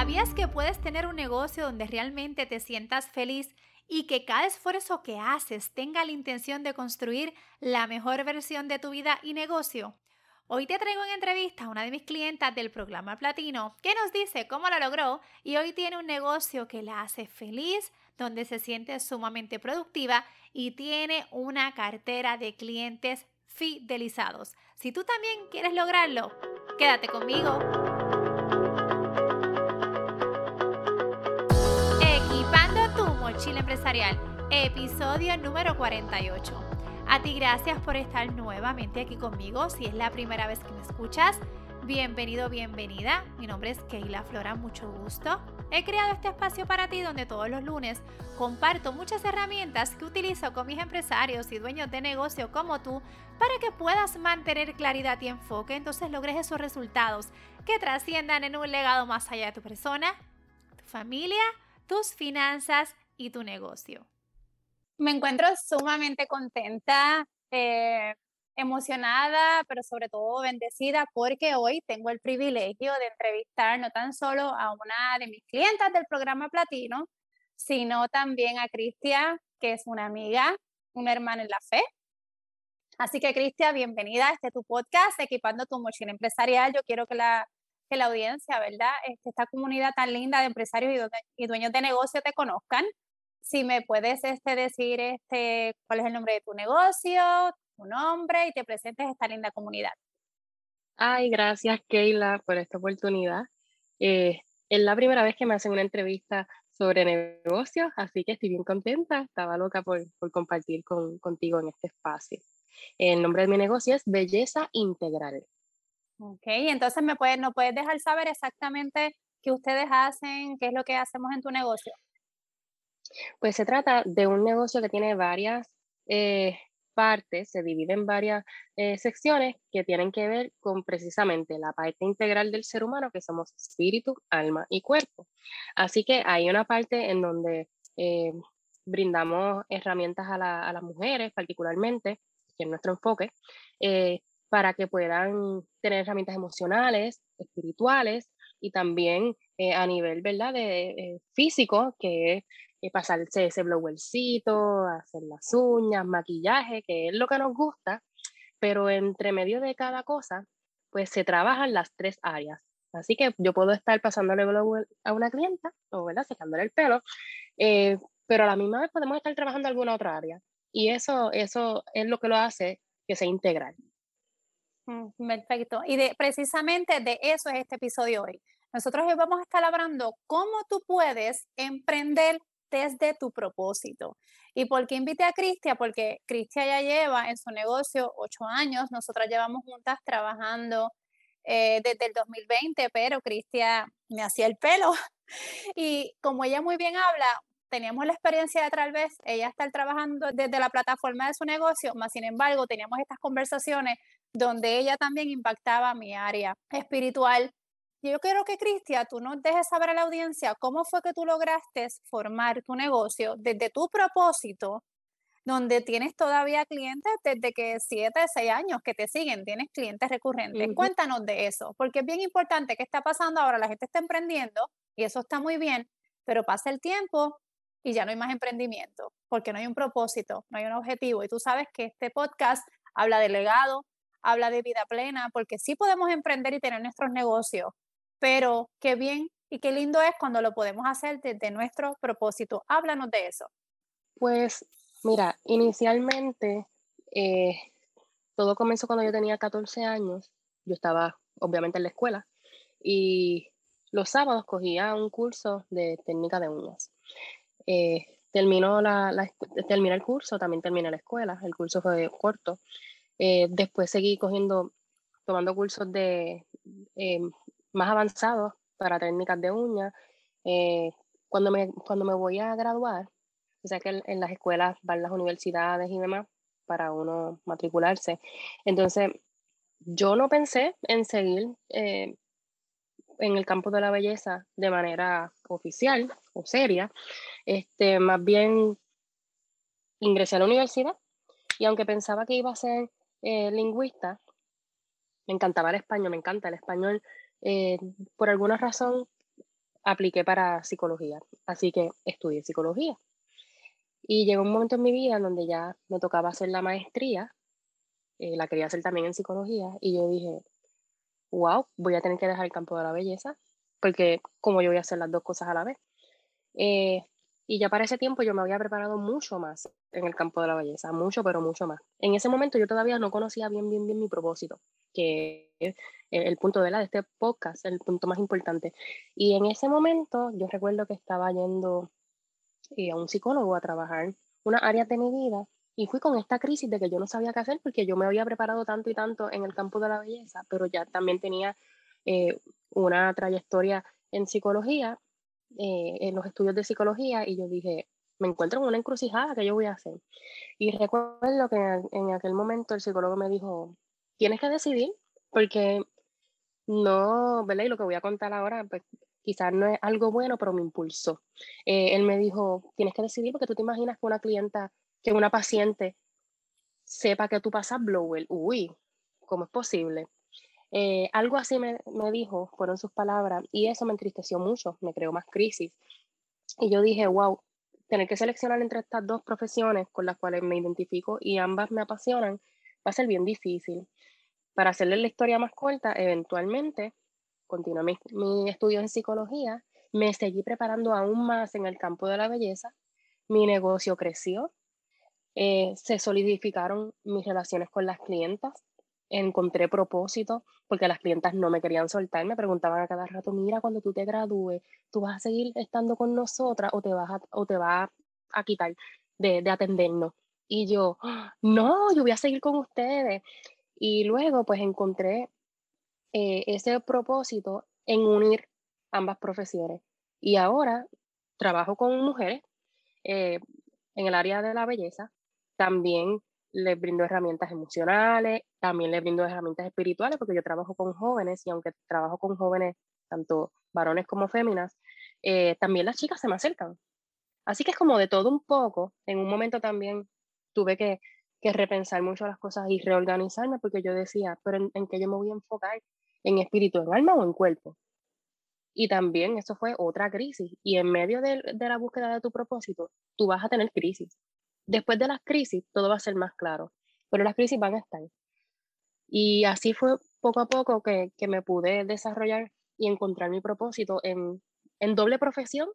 ¿Sabías que puedes tener un negocio donde realmente te sientas feliz y que cada esfuerzo que haces tenga la intención de construir la mejor versión de tu vida y negocio? Hoy te traigo en entrevista a una de mis clientas del programa Platino que nos dice cómo lo logró y hoy tiene un negocio que la hace feliz, donde se siente sumamente productiva y tiene una cartera de clientes fidelizados. Si tú también quieres lograrlo, quédate conmigo. Mochila empresarial, episodio número 48. A ti gracias por estar nuevamente aquí conmigo. Si es la primera vez que me escuchas, bienvenido, bienvenida. Mi nombre es Keila Flora, mucho gusto. He creado este espacio para ti donde todos los lunes comparto muchas herramientas que utilizo con mis empresarios y dueños de negocio como tú para que puedas mantener claridad y enfoque, entonces logres esos resultados que trasciendan en un legado más allá de tu persona, tu familia, tus finanzas y tu negocio me encuentro sumamente contenta, eh, emocionada, pero sobre todo bendecida porque hoy tengo el privilegio de entrevistar no tan solo a una de mis clientas del programa Platino, sino también a Cristia, que es una amiga, una hermana en la fe. Así que, Cristia, bienvenida a este tu podcast, Equipando tu mochila empresarial. Yo quiero que la, que la audiencia, ¿verdad? Este, esta comunidad tan linda de empresarios y, y dueños de negocio te conozcan si me puedes este, decir este, cuál es el nombre de tu negocio, tu nombre y te presentes a esta linda comunidad. Ay, gracias Keila por esta oportunidad. Eh, es la primera vez que me hacen una entrevista sobre negocios, así que estoy bien contenta. Estaba loca por, por compartir con, contigo en este espacio. El nombre de mi negocio es Belleza Integral. Ok, entonces me puedes, no puedes dejar saber exactamente qué ustedes hacen, qué es lo que hacemos en tu negocio. Pues se trata de un negocio que tiene varias eh, partes, se divide en varias eh, secciones que tienen que ver con precisamente la parte integral del ser humano, que somos espíritu, alma y cuerpo. Así que hay una parte en donde eh, brindamos herramientas a, a, las mujeres particularmente, que es nuestro enfoque, para que puedan tener herramientas emocionales, espirituales y también a nivel ¿verdad? De, físico, que es pasarse ese blowercito, hacer las uñas, maquillaje, que es lo que nos gusta, pero entre medio de cada cosa, pues se trabajan las tres áreas. Así que yo puedo estar pasándole blower a una clienta, o ¿verdad? secándole el pelo, eh, pero a la misma vez podemos estar trabajando alguna otra área. Y eso, eso es lo que lo hace que sea integral. Mm, perfecto. Y de, precisamente de eso es este episodio hoy. Nosotros hoy vamos a estar hablando cómo tú puedes emprender desde tu propósito. ¿Y por qué invité a Cristia? Porque Cristia ya lleva en su negocio ocho años, nosotras llevamos juntas trabajando eh, desde el 2020, pero Cristia me hacía el pelo. Y como ella muy bien habla, teníamos la experiencia de tal vez ella estar trabajando desde la plataforma de su negocio, más sin embargo teníamos estas conversaciones donde ella también impactaba mi área espiritual yo quiero que, Cristia, tú nos dejes saber a la audiencia cómo fue que tú lograste formar tu negocio desde tu propósito, donde tienes todavía clientes desde que siete, seis años que te siguen, tienes clientes recurrentes. Cuéntanos de eso, porque es bien importante que está pasando ahora, la gente está emprendiendo y eso está muy bien, pero pasa el tiempo y ya no hay más emprendimiento, porque no hay un propósito, no hay un objetivo. Y tú sabes que este podcast habla de legado, habla de vida plena, porque sí podemos emprender y tener nuestros negocios, pero qué bien y qué lindo es cuando lo podemos hacer desde nuestro propósito. Háblanos de eso. Pues mira, inicialmente eh, todo comenzó cuando yo tenía 14 años. Yo estaba obviamente en la escuela y los sábados cogía un curso de técnica de uñas. Eh, terminó la, terminé el curso, también terminé la escuela, el curso fue corto. Eh, después seguí cogiendo, tomando cursos de em, más avanzados para técnicas de uñas. Eh, cuando, me, cuando me voy a graduar, o sea que en, las escuelas van las universidades y demás para uno matricularse. Entonces, yo no pensé en seguir eh, en el campo de la belleza de manera oficial o seria. Este, más bien ingresé a la universidad y aunque pensaba que iba a ser eh, lingüista, me encantaba el español, me encanta el español, eh, por alguna razón apliqué para psicología, así que estudié psicología. Y llegó un momento en mi vida en donde ya me tocaba hacer la maestría, eh, la quería hacer también en psicología, y yo dije, wow, voy a tener que dejar el campo de la belleza, porque como yo voy a hacer las dos cosas a la vez. Eh, y ya para ese tiempo yo me había preparado mucho más en el campo de la belleza, mucho, pero mucho más. En ese momento yo todavía no conocía bien, bien, bien mi propósito, que es el punto de, la, de este podcast, el punto más importante. Y en ese momento yo recuerdo que estaba yendo eh, a un psicólogo a trabajar una área de mi vida y fui con esta crisis de que yo no sabía qué hacer porque yo me había preparado tanto y tanto en el campo de la belleza, pero ya también tenía eh, una trayectoria en psicología, eh, en los estudios de psicología, y yo dije, me encuentro en una encrucijada, ¿qué yo voy a hacer? Y recuerdo que en, aquel momento el psicólogo me dijo, tienes que decidir, porque no, ¿verdad? Y lo que voy a contar ahora, pues quizás no es algo bueno, pero me impulsó. Eh, él me dijo, tienes que decidir porque tú te imaginas que una clienta, que una paciente sepa que tú pasas blower. Uy, ¿cómo es posible? Eh, algo así me, me, dijo, fueron sus palabras, y eso me entristeció mucho, me creó más crisis. Y yo dije, wow, tener que seleccionar entre estas dos profesiones con las cuales me identifico y ambas me apasionan, va a ser bien difícil. Para hacerle la historia más corta, eventualmente continué mi, mi estudio en psicología, me seguí preparando aún más en el campo de la belleza, mi negocio creció, eh, se solidificaron mis relaciones con las clientas, encontré propósito, porque las clientas no me querían soltar, me preguntaban a cada rato, mira, cuando tú te gradúes, ¿tú vas a seguir estando con nosotras o te vas a, o te vas a quitar de, de atendernos? Y yo, no, yo voy a seguir con ustedes. Y luego pues encontré eh, ese propósito en unir ambas profesiones. Y ahora trabajo con mujeres eh, en el área de la belleza. También les brindo herramientas emocionales, también les brindo herramientas espirituales, porque yo trabajo con jóvenes y aunque trabajo con jóvenes, tanto varones como féminas, eh, también las chicas se me acercan. Así que es como de todo un poco. En un momento también tuve que, que repensar mucho las cosas y reorganizarme porque yo decía, pero en, en qué yo me voy a enfocar, en espíritu, en alma o en cuerpo. Y también eso fue otra crisis. Y en medio de, de, la búsqueda de tu propósito, tú vas a tener crisis. Después de las crisis, todo va a ser más claro, pero las crisis van a estar. Y así fue poco a poco que, que me pude desarrollar y encontrar mi propósito en, en doble profesión,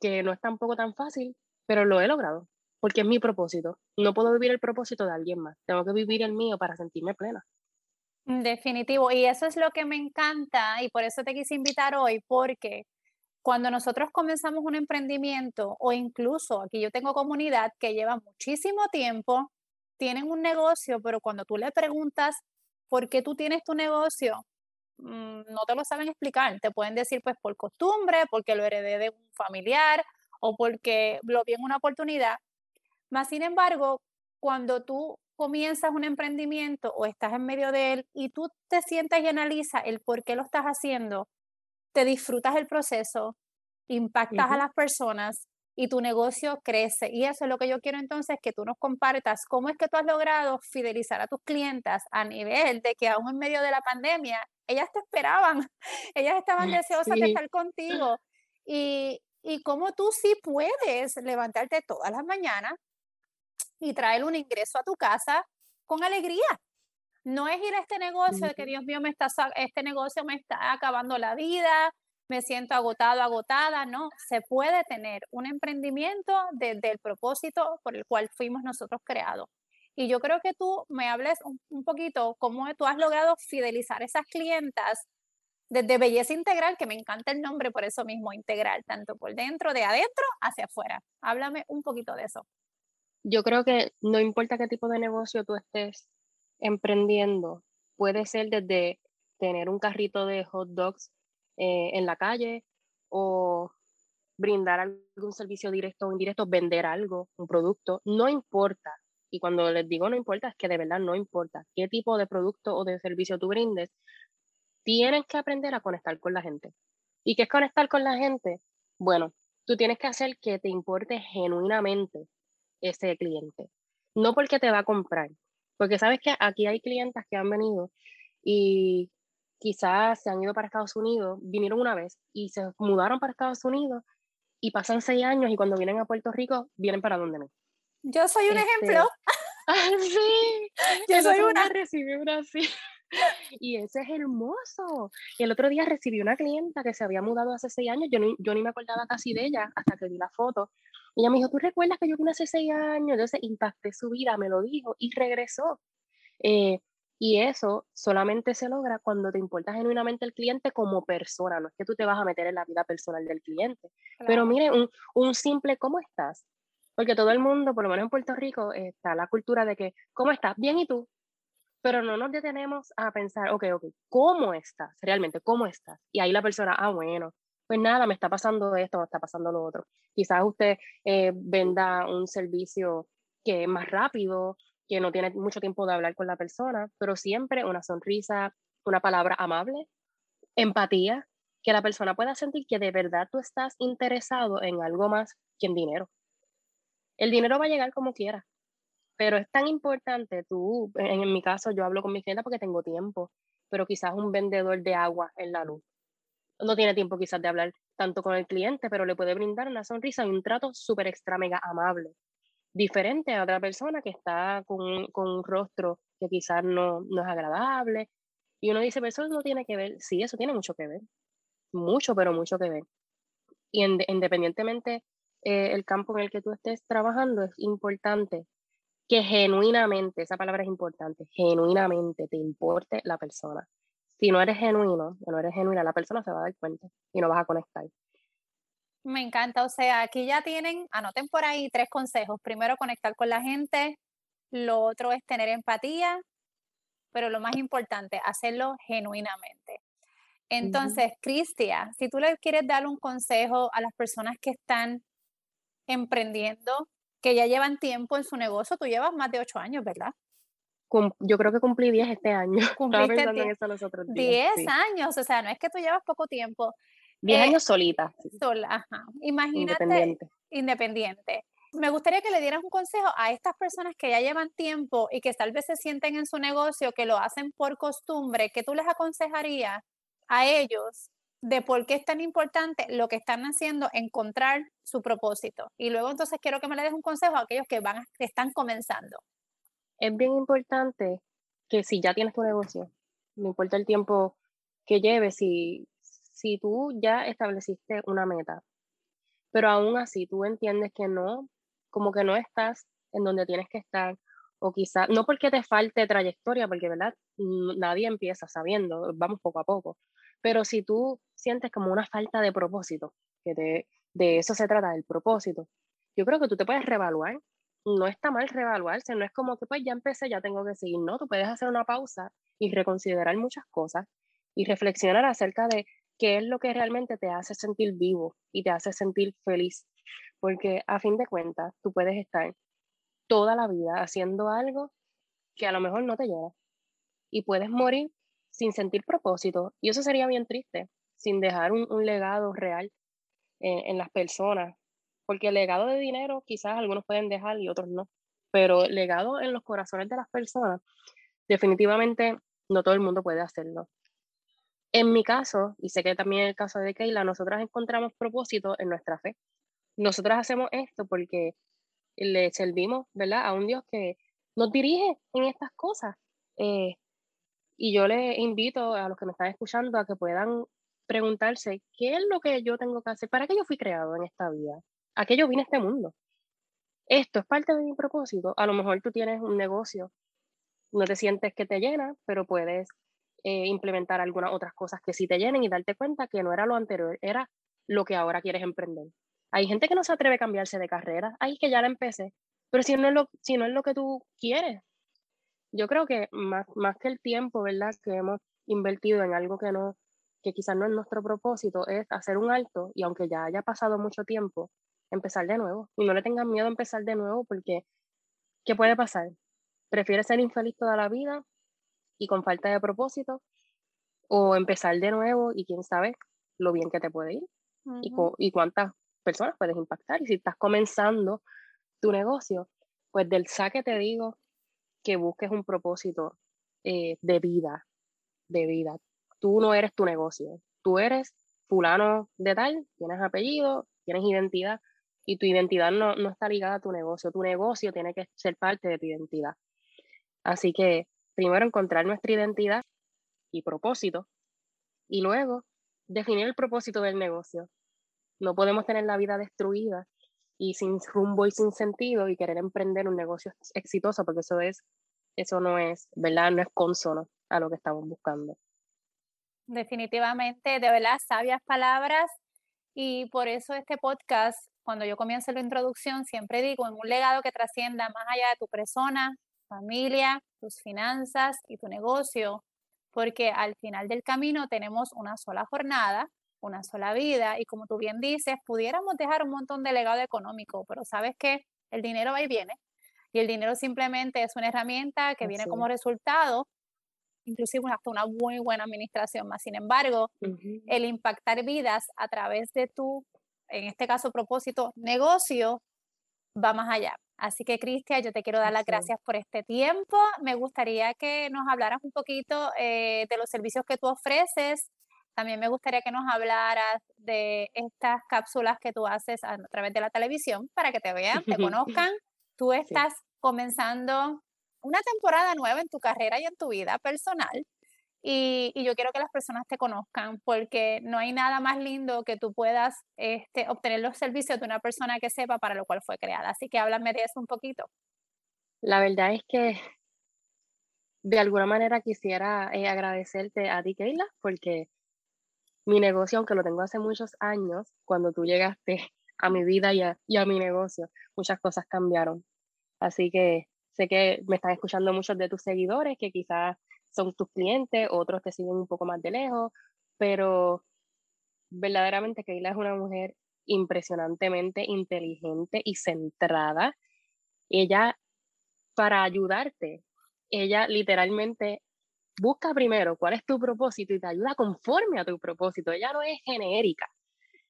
que no es tampoco tan fácil, pero lo he logrado, porque es mi propósito. No puedo vivir el propósito de alguien más, tengo que vivir el mío para sentirme plena. Definitivo, y eso es lo que me encanta y por eso te quise invitar hoy, porque cuando nosotros comenzamos un emprendimiento o incluso aquí yo tengo comunidad que lleva muchísimo tiempo, tienen un negocio, pero cuando tú le preguntas por qué tú tienes tu negocio, mm, no te lo saben explicar. Te pueden decir pues por costumbre, porque lo heredé de un familiar o porque lo vi en una oportunidad. Más sin embargo, cuando tú comienzas un emprendimiento o estás en medio de él y tú te sientas y analizas el por qué lo estás haciendo, te disfrutas el proceso, impactas uh -huh. a las personas y tu negocio crece. Y eso es lo que yo quiero entonces que tú nos compartas, cómo es que tú has logrado fidelizar a tus clientas a nivel de que aún en medio de la pandemia, ellas te esperaban, ellas estaban deseosas sí. de estar contigo. Y, y cómo tú sí puedes levantarte todas las mañanas y traer un ingreso a tu casa con alegría. No es ir a este negocio de que Dios mío, me está, este negocio me está acabando la vida, me siento agotado, agotada. No, se puede tener un emprendimiento desde el propósito por el cual fuimos nosotros creados. Y yo creo que tú me hables un, un poquito cómo tú has logrado fidelizar esas clientas desde belleza integral, que me encanta el nombre por eso mismo, integral, tanto por dentro, de adentro hacia afuera. Háblame un poquito de eso yo creo que no importa qué tipo de negocio tú estés emprendiendo, puede ser desde tener un carrito de hot dogs eh, en la calle o brindar algún servicio directo o indirecto, vender algo, un producto, no importa. Y cuando les digo no importa, es que de verdad no importa qué tipo de producto o de servicio tú brindes, tienes que aprender a conectar con la gente. ¿Y qué es conectar con la gente? Bueno, tú tienes que hacer que te importe genuinamente ese cliente. No porque te va a comprar, porque sabes que aquí hay clientes que han venido y quizás se han ido para Estados Unidos, vinieron una vez y se mudaron para Estados Unidos y pasan seis años y cuando vienen a Puerto Rico, vienen para donde no. Yo soy un ejemplo. Ah, sí, yo soy una. Recibí una así. Y ese es hermoso. Y el otro día recibí una clienta que se había mudado hace seis años, yo, yo ni me acordaba casi de ella hasta que vi la foto. Y ella me dijo, ¿tú recuerdas que yo vine hace seis años? Entonces impacté su vida, me lo dijo y regresó. Eh, y eso solamente se logra cuando te importa genuinamente el cliente como persona, no es que tú te vas a meter en la vida personal del cliente. Pero mire, un, un, simple ¿cómo estás? Porque todo el mundo, por lo menos en Puerto Rico, está la cultura de que, ¿cómo estás? Bien, ¿y tú? Pero no nos detenemos a pensar, ok, ok, ¿cómo estás? Realmente, ¿cómo estás? Y ahí la persona, ah, bueno, pues nada, me está pasando esto, me está pasando lo otro. Quizás usted eh, venda un servicio que es más rápido, que no tiene mucho tiempo de hablar con la persona, pero siempre una sonrisa, una palabra amable, empatía, que la persona pueda sentir que de verdad tú estás interesado en algo más que en dinero. El dinero va a llegar como quiera, pero es tan importante tú, en, mi caso yo hablo con mi clienta porque tengo tiempo, pero quizás un vendedor de agua en la luz no tiene tiempo quizás de hablar tanto con el cliente, pero le puede brindar una sonrisa y un trato súper extra mega amable diferente a otra persona que está con, con un rostro que quizás no, no, es agradable. Y uno dice, pero eso no tiene que ver. Sí, eso tiene mucho que ver. Mucho, pero mucho que ver. Y independientemente eh, el campo en el que tú estés trabajando, es importante que genuinamente, esa palabra es importante, genuinamente te importe la persona. Si no eres genuino, no eres genuina, la persona se va a dar cuenta y no vas a conectar. Me encanta, o sea, aquí ya tienen, anoten por ahí tres consejos. Primero, conectar con la gente. Lo otro es tener empatía, pero lo más importante, hacerlo genuinamente. Entonces, Cristia, si tú le quieres dar un consejo a las personas que están emprendiendo, que ya llevan tiempo en su negocio, tú llevas más de ocho años, ¿verdad? Yo creo que cumplí diez este año. Cumpliste diez años, o sea, no es que tú llevas poco tiempo, 10 eh, años solita. Sola, ajá. Imagínate. Independiente. Independiente. Me gustaría que le dieras un consejo a estas personas que ya llevan tiempo y que tal vez se sienten en su negocio, que lo hacen por costumbre, que tú les aconsejarías a ellos de por qué es tan importante lo que están haciendo, encontrar su propósito. Y luego entonces quiero que me le des un consejo a aquellos que van, que están comenzando. Es bien importante que si ya tienes tu negocio, no importa el tiempo que lleves, si si tú ya estableciste una meta, pero aún así tú entiendes que no, como que no estás en donde tienes que estar, o quizás, no porque te falte trayectoria, porque, ¿verdad? Nadie empieza sabiendo, vamos poco a poco, pero si tú sientes como una falta de propósito, que de eso se trata, del propósito, yo creo que tú te puedes reevaluar. No está mal reevaluarse, no es como que pues ya empecé, ya tengo que seguir, no, tú puedes hacer una pausa y reconsiderar muchas cosas y reflexionar acerca de qué es lo que realmente te hace sentir vivo y te hace sentir feliz. Porque a fin de cuentas, tú puedes estar toda la vida haciendo algo que a lo mejor no te llena. Y puedes morir sin sentir propósito. Y eso sería bien triste, sin dejar un, legado real en, las personas. Porque el legado de dinero quizás algunos pueden dejar y otros no. Pero legado en los corazones de las personas, definitivamente no todo el mundo puede hacerlo. En mi caso, y sé que también en el caso de Keila, nosotras encontramos propósito en nuestra fe. Nosotras hacemos esto porque le servimos, ¿verdad? A un Dios que nos dirige en estas cosas. Eh, y yo les invito a los que me están escuchando a que puedan preguntarse, ¿qué es lo que yo tengo que hacer? ¿Para qué yo fui creado en esta vida? ¿A qué yo vine a este mundo? Esto es parte de mi propósito. A lo mejor tú tienes un negocio, no te sientes que te llena, pero puedes eh, implementar algunas otras cosas que sí te llenen y darte cuenta que no era lo anterior, era lo que ahora quieres emprender. Hay gente que no se atreve a cambiarse de carrera, hay que ya la empecé, pero si no es lo, si no es lo que tú quieres, yo creo que más, más que el tiempo, ¿verdad? Que hemos invertido en algo que no, que quizás no es nuestro propósito, es hacer un alto y aunque ya haya pasado mucho tiempo, empezar de nuevo. Y no le tengan miedo a empezar de nuevo porque, ¿qué puede pasar? ¿Prefieres ser infeliz toda la vida y con falta de propósito, o empezar de nuevo y quién sabe lo bien que te puede ir y, y cuántas personas puedes impactar. Y si estás comenzando tu negocio, pues del saque te digo que busques un propósito eh, de vida, de vida. tú no eres tu negocio, tú eres fulano de tal, tienes apellido, tienes identidad y tu identidad no, no está ligada a tu negocio, tu negocio tiene que ser parte de tu identidad. Así que primero encontrar nuestra identidad y propósito y luego definir el propósito del negocio. No podemos tener la vida destruida y sin rumbo y sin sentido y querer emprender un negocio exitoso porque eso es eso no es, ¿verdad? No es consono a lo que estamos buscando. Definitivamente, de verdad, sabias palabras y por eso este podcast, cuando yo comienzo la introducción, siempre digo en un legado que trascienda más allá de tu persona, familia, tus finanzas y tu negocio, porque al final del camino tenemos una sola jornada, una sola vida y como tú bien dices, pudiéramos dejar un montón de legado económico, pero sabes que el dinero va y viene y el dinero simplemente es una herramienta que viene como resultado, inclusive hasta una muy buena administración más. Sin embargo, el impactar vidas a través de tu, en este caso, propósito, negocio, va más allá. Así que, Cristian, yo te quiero dar las gracias por este tiempo. Me gustaría que nos hablaras un poquito eh, de los servicios que tú ofreces. También me gustaría que nos hablaras de estas cápsulas que tú haces a, través de la televisión para que te vean, te conozcan. Tú estás comenzando una temporada nueva en tu carrera y en tu vida personal. Y, yo quiero que las personas te conozcan porque no hay nada más lindo que tú puedas este, obtener los servicios de una persona que sepa para lo cual fue creada. Así que háblame de eso un poquito. La verdad es que de alguna manera quisiera eh, agradecerte a ti, Keila, porque mi negocio, aunque lo tengo hace muchos años, cuando tú llegaste a mi vida y a, y a mi negocio, muchas cosas cambiaron. Así que sé que me están escuchando muchos de tus seguidores que quizás son tus clientes, otros te siguen un poco más de lejos, pero verdaderamente Keila es una mujer impresionantemente inteligente y centrada. Ella, para ayudarte, ella literalmente busca primero cuál es tu propósito y te ayuda conforme a tu propósito. Ella no es genérica.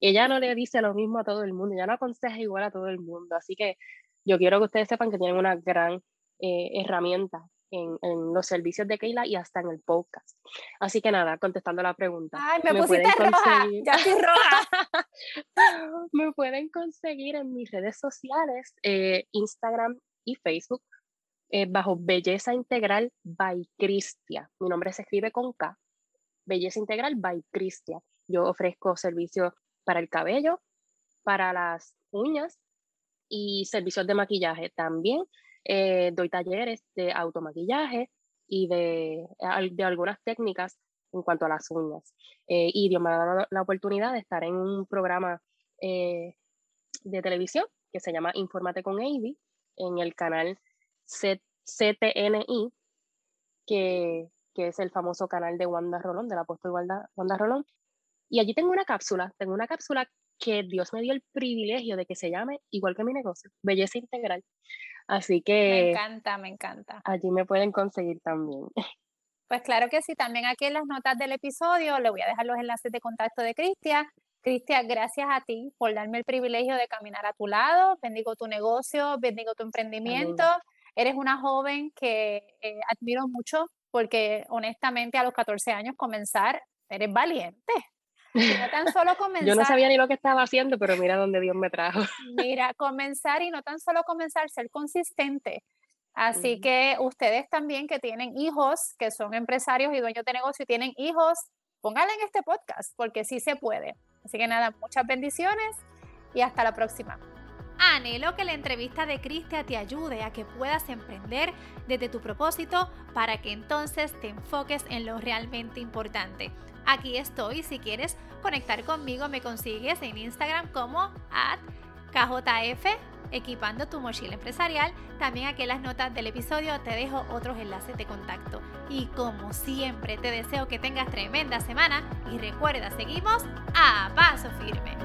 Ella no le dice lo mismo a todo el mundo, ella no aconseja igual a todo el mundo. Así que yo quiero que ustedes sepan que tienen una gran eh, herramienta en, los servicios de Keila y hasta en el podcast. Así que nada, contestando la pregunta. Ay, me, pusiste roja, ya estoy roja. me pueden conseguir en mis redes sociales, eh, Instagram y Facebook, eh, bajo Belleza Integral by Cristia. Mi nombre se escribe con K. Belleza Integral by Cristia. Yo ofrezco servicios para el cabello, para las uñas y servicios de maquillaje. También eh, doy talleres de automaquillaje y de, de, algunas técnicas en cuanto a las uñas. Eh, y Dios me ha dado la oportunidad de estar en un programa eh, de televisión que se llama Infórmate con Avi en el canal CTNI, que, que, es el famoso canal de Wanda Rolón, del apóstol Wanda, Wanda Rolón. Y allí tengo una cápsula, tengo una cápsula que Dios me dio el privilegio de que se llame, igual que mi negocio, Belleza Integral. Así que... Me encanta, me encanta. Allí me pueden conseguir también. Pues claro que sí, también aquí en las notas del episodio le voy a dejar los enlaces de contacto de Cristian. Cristian, gracias a ti por darme el privilegio de caminar a tu lado. Bendigo tu negocio, bendigo tu emprendimiento. Eres una joven que eh, admiro mucho porque honestamente a los 14 años comenzar, eres valiente no tan solo comenzar. Yo no sabía ni lo que estaba haciendo, pero mira dónde Dios me trajo. Mira, comenzar y no tan solo comenzar, ser consistente. Así que ustedes también que tienen hijos, que son empresarios y dueños de negocio y tienen hijos, pónganle en este podcast, porque sí se puede. Así que nada, muchas bendiciones y hasta la próxima. Anhelo que la entrevista de Cristia te ayude a que puedas emprender desde tu propósito para que entonces te enfoques en lo realmente importante. Aquí estoy, si quieres conectar conmigo me consigues en Instagram como at KJF equipando tu mochila empresarial. También aquí en las notas del episodio te dejo otros enlaces de contacto. Y como siempre te deseo que tengas tremenda semana y recuerda, seguimos a paso firme.